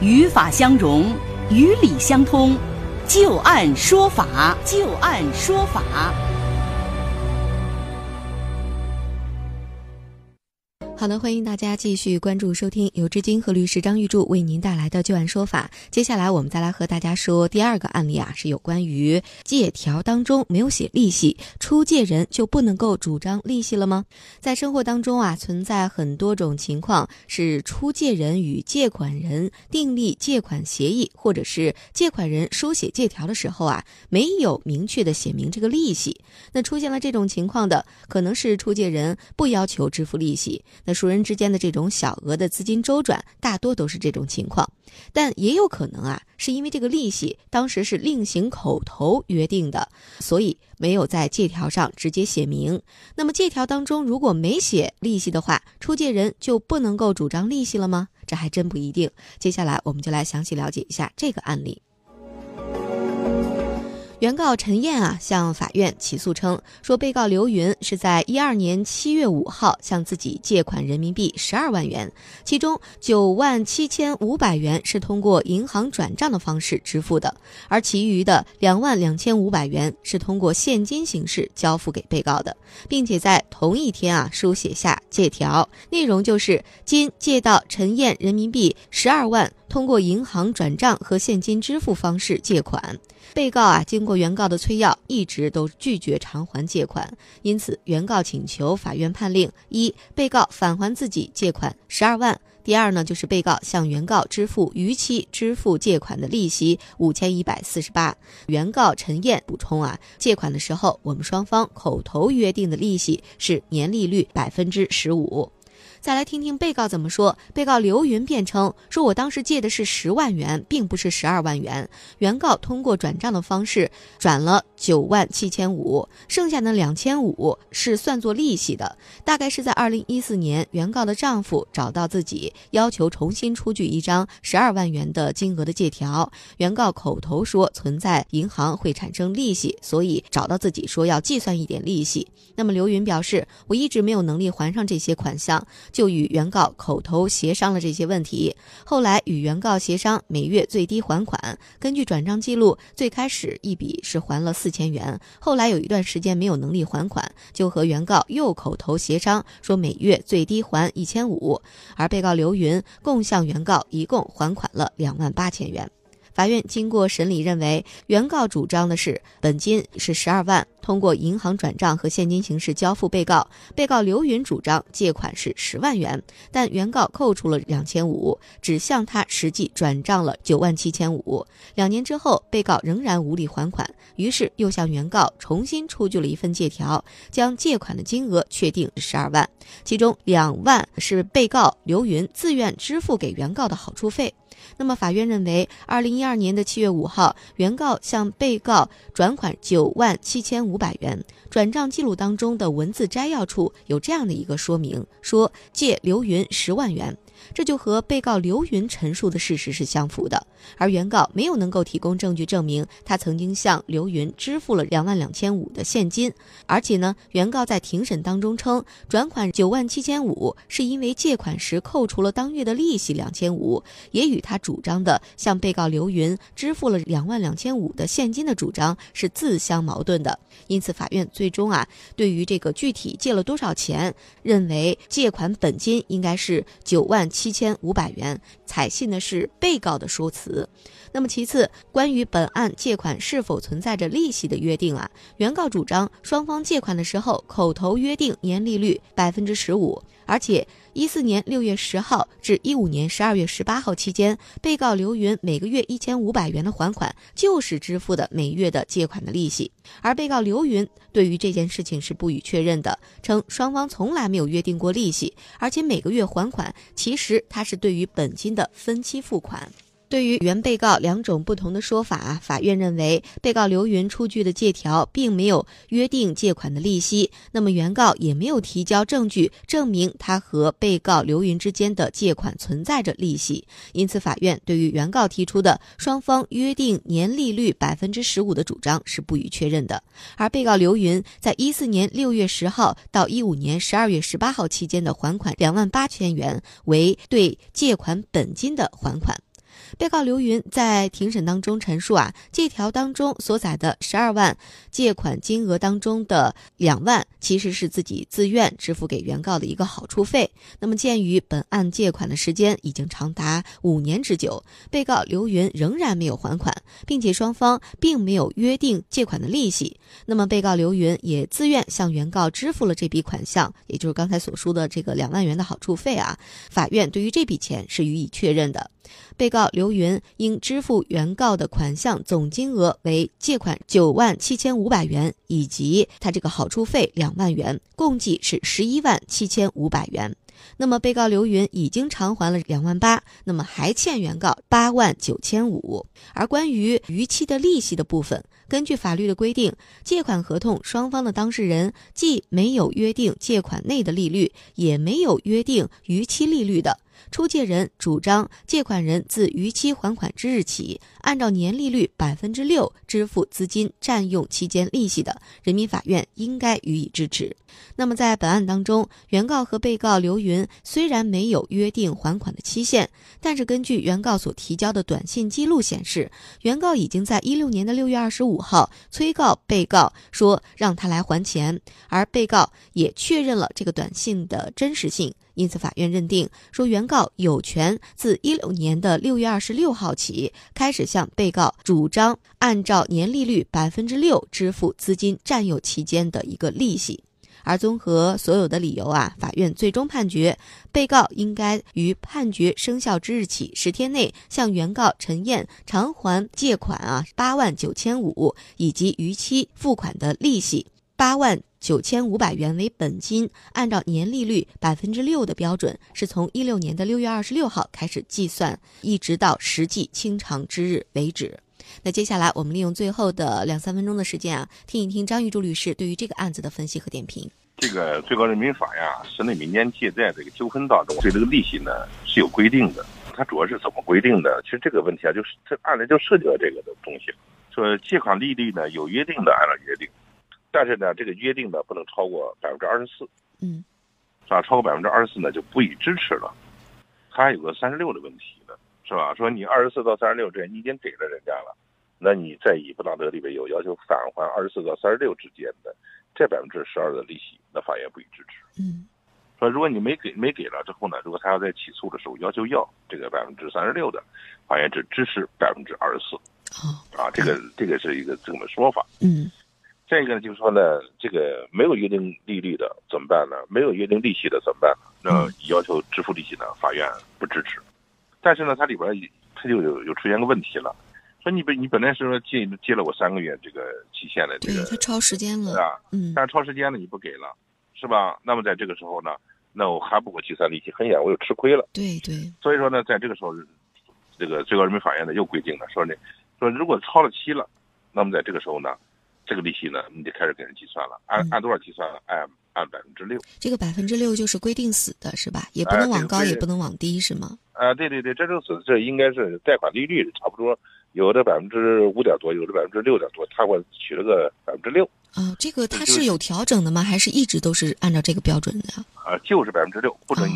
语法相融，语理相通，就按说法，就按说法。好的，欢迎大家继续关注收听由知金和律师张玉柱为您带来的旧案说法。接下来我们再来和大家说第二个案例啊，是有关于借条当中没有写利息，出借人就不能够主张利息了吗？在生活当中啊，存在很多种情况，是出借人与借款人订立借款协议，或者是借款人书写借条的时候啊，没有明确的写明这个利息。那出现了这种情况的，可能是出借人不要求支付利息。那熟人之间的这种小额的资金周转，大多都是这种情况，但也有可能啊，是因为这个利息当时是另行口头约定的，所以没有在借条上直接写明。那么借条当中如果没写利息的话，出借人就不能够主张利息了吗？这还真不一定。接下来我们就来详细了解一下这个案例。原告陈燕啊向法院起诉称，说被告刘云是在一二年七月五号向自己借款人民币十二万元，其中九万七千五百元是通过银行转账的方式支付的，而其余的两万两千五百元是通过现金形式交付给被告的，并且在同一天啊书写下借条，内容就是今借到陈燕人民币十二万。通过银行转账和现金支付方式借款，被告啊经过原告的催要，一直都拒绝偿还借款，因此原告请求法院判令：一、被告返还自己借款十二万；第二呢，就是被告向原告支付逾期支付借款的利息五千一百四十八。原告陈燕补充啊，借款的时候我们双方口头约定的利息是年利率百分之十五。再来听听被告怎么说。被告刘云辩称说：“我当时借的是十万元，并不是十二万元。原告通过转账的方式转了九万七千五，剩下的两千五是算作利息的。大概是在二零一四年，原告的丈夫找到自己，要求重新出具一张十二万元的金额的借条。原告口头说存在银行会产生利息，所以找到自己说要计算一点利息。那么刘云表示：我一直没有能力还上这些款项。”就与原告口头协商了这些问题，后来与原告协商每月最低还款。根据转账记录，最开始一笔是还了四千元，后来有一段时间没有能力还款，就和原告又口头协商说每月最低还一千五，而被告刘云共向原告一共还款了两万八千元。法院经过审理认为，原告主张的是本金是十二万，通过银行转账和现金形式交付被告。被告刘云主张借款是十万元，但原告扣除了两千五，只向他实际转账了九万七千五。两年之后，被告仍然无力还款，于是又向原告重新出具了一份借条，将借款的金额确定十二万，其中两万是被告刘云自愿支付给原告的好处费。那么，法院认为，二零一二年的七月五号，原告向被告转款九万七千五五百元，转账记录当中的文字摘要处有这样的一个说明：说借刘云十万元。这就和被告刘云陈述的事实是相符的，而原告没有能够提供证据证明他曾经向刘云支付了两万两千五的现金，而且呢，原告在庭审当中称转款九万七千五是因为借款时扣除了当月的利息两千五，也与他主张的向被告刘云支付了两万两千五的现金的主张是自相矛盾的。因此，法院最终啊，对于这个具体借了多少钱，认为借款本金应该是九万。七千五百元，采信的是被告的说辞。那么其次，关于本案借款是否存在着利息的约定啊？原告主张双方借款的时候口头约定年利率百分之十五，而且一四年六月十号至一五年十二月十八号期间，被告刘云每个月一千五百元的还款就是支付的每月的借款的利息，而被告刘云对于这件事情是不予确认的，称双方从来没有约定过利息，而且每个月还款其实他是对于本金的分期付款。对于原被告两种不同的说法，法院认为被告刘云出具的借条并没有约定借款的利息，那么原告也没有提交证据证明他和被告刘云之间的借款存在着利息，因此法院对于原告提出的双方约定年利率百分之十五的主张是不予确认的。而被告刘云在一四年六月十号到一五年十二月十八号期间的还款两万八千元为对借款本金的还款。被告刘云在庭审当中陈述啊，借条当中所载的十二万借款金额当中的两万，其实是自己自愿支付给原告的一个好处费。那么，鉴于本案借款的时间已经长达五年之久，被告刘云仍然没有还款，并且双方并没有约定借款的利息，那么被告刘云也自愿向原告支付了这笔款项，也就是刚才所说的这个两万元的好处费啊。法院对于这笔钱是予以确认的。被告刘云应支付原告的款项总金额为借款九万七千五百元，以及他这个好处费两万元，共计是十一万七千五百元。那么被告刘云已经偿还了两万八，那么还欠原告八万九千五。而关于逾期的利息的部分，根据法律的规定，借款合同双方的当事人既没有约定借款内的利率，也没有约定逾期利率的。出借人主张借款人自逾期还款之日起，按照年利率百分之六支付资金占用期间利息的，人民法院应该予以支持。那么在本案当中，原告和被告刘云虽然没有约定还款的期限，但是根据原告所提交的短信记录显示，原告已经在一六年的六月二十五号催告被告说让他来还钱，而被告也确认了这个短信的真实性。因此，法院认定说，原告有权自一六年的六月二十六号起开始向被告主张按照年利率百分之六支付资金占有期间的一个利息。而综合所有的理由啊，法院最终判决，被告应该于判决生效之日起十天内向原告陈燕偿还借款啊八万九千五以及逾期付款的利息八万。九千五百元为本金，按照年利率百分之六的标准，是从一六年的六月二十六号开始计算，一直到实际清偿之日为止。那接下来，我们利用最后的两三分钟的时间啊，听一听张玉柱律师对于这个案子的分析和点评。这个最高人民法院审理民间借贷这个纠纷当中，对这个利息呢是有规定的。它主要是怎么规定的？其实这个问题啊，就是这案子就涉及到这个的东西，说借款利率呢有约定的，按照约定。但是呢，这个约定呢不能超过百分之二十四，嗯，是吧？超过百分之二十四呢就不予支持了。他还有个三十六的问题呢，是吧？说你二十四到三十六之间你已经给了人家了，那你再以不当得利为由要求返还二十四到三十六之间的这百分之十二的利息，那法院不予支持。嗯，说如果你没给没给了之后呢，如果他要在起诉的时候要求要这个百分之三十六的，法院只支持百分之二十四。好，啊，这个这个是一个这么说法。嗯。再一个呢，就是说呢，这个没有约定利率的怎么办呢？没有约定利息的怎么办呢？那要求支付利息呢，法院不支持。但是呢，它里边它就有有出现个问题了，说你本你本来是说借借了我三个月这个期限的这个，对，它超时间了，是吧？嗯。但是超时间了你不给了，是吧？那么在这个时候呢，那我还不给我计算利息，很显然我又吃亏了。对对。所以说呢，在这个时候，这个最高人民法院呢又规定了，说呢，说如果超了期了，那么在这个时候呢。这个利息呢，你得开始给人计算了，按按多少计算了？按按百分之六。这个百分之六就是规定死的，是吧？也不能往高，也不能往低，是吗？啊，对对对，这就是这应该是贷款利率差不多，有的百分之五点多，有的百分之六点多，他给我取了个百分之六。啊，这个它是有调整的吗？还是一直都是按照这个标准的？啊，就是百分之六，不准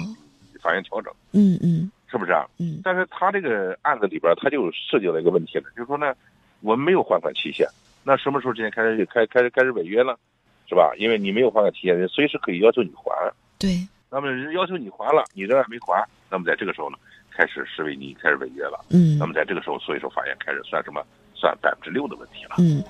法院调整。嗯嗯，是不是啊？嗯。但是他这个案子里边，他就涉及了一个问题了，就是说呢，我们没有还款期限。那什么时候之前开始开开始开始违约了，是吧？因为你没有还款期限，人随时可以要求你还。对。那么人要求你还了，你仍然没还，那么在这个时候呢，开始视为你开始违约了。嗯。那么在这个时候，所以说法院开始算什么？算百分之六的问题了。嗯。